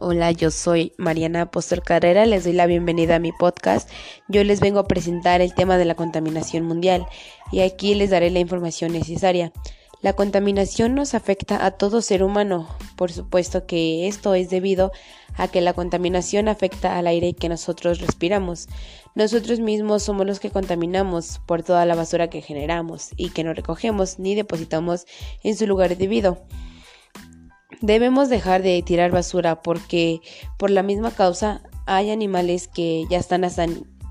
Hola, yo soy Mariana Apóstol Carrera, les doy la bienvenida a mi podcast. Yo les vengo a presentar el tema de la contaminación mundial y aquí les daré la información necesaria. La contaminación nos afecta a todo ser humano, por supuesto que esto es debido a que la contaminación afecta al aire que nosotros respiramos. Nosotros mismos somos los que contaminamos por toda la basura que generamos y que no recogemos ni depositamos en su lugar debido. Debemos dejar de tirar basura porque por la misma causa hay animales que ya están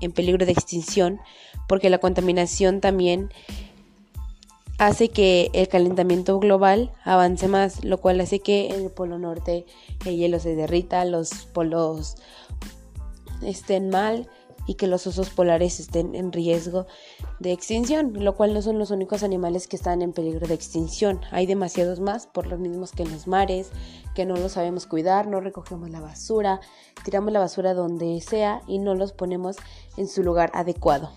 en peligro de extinción porque la contaminación también hace que el calentamiento global avance más, lo cual hace que en el polo norte el hielo se derrita, los polos estén mal y que los osos polares estén en riesgo de extinción, lo cual no son los únicos animales que están en peligro de extinción. Hay demasiados más, por los mismos que en los mares, que no los sabemos cuidar, no recogemos la basura, tiramos la basura donde sea y no los ponemos en su lugar adecuado.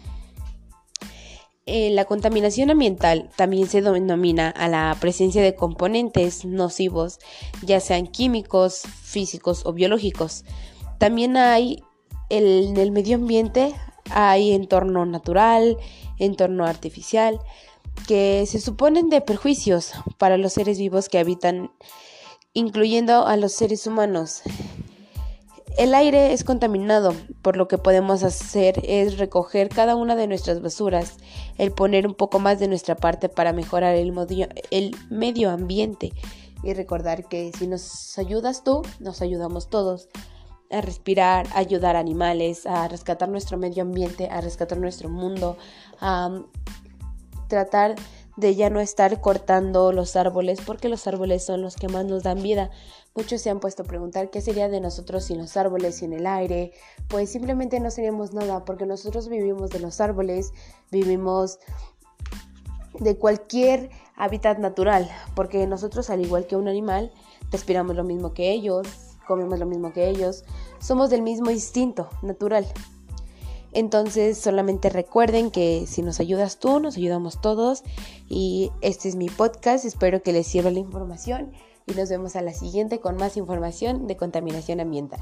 Eh, la contaminación ambiental también se denomina a la presencia de componentes nocivos, ya sean químicos, físicos o biológicos. También hay en el medio ambiente hay entorno natural, entorno artificial, que se suponen de perjuicios para los seres vivos que habitan, incluyendo a los seres humanos. El aire es contaminado, por lo que podemos hacer es recoger cada una de nuestras basuras, el poner un poco más de nuestra parte para mejorar el, el medio ambiente y recordar que si nos ayudas tú, nos ayudamos todos a respirar, a ayudar a animales, a rescatar nuestro medio ambiente, a rescatar nuestro mundo, a tratar de ya no estar cortando los árboles porque los árboles son los que más nos dan vida. Muchos se han puesto a preguntar qué sería de nosotros sin los árboles, sin el aire. Pues simplemente no seríamos nada porque nosotros vivimos de los árboles, vivimos de cualquier hábitat natural, porque nosotros al igual que un animal respiramos lo mismo que ellos, comemos lo mismo que ellos, somos del mismo instinto natural. Entonces solamente recuerden que si nos ayudas tú, nos ayudamos todos y este es mi podcast, espero que les sirva la información y nos vemos a la siguiente con más información de contaminación ambiental.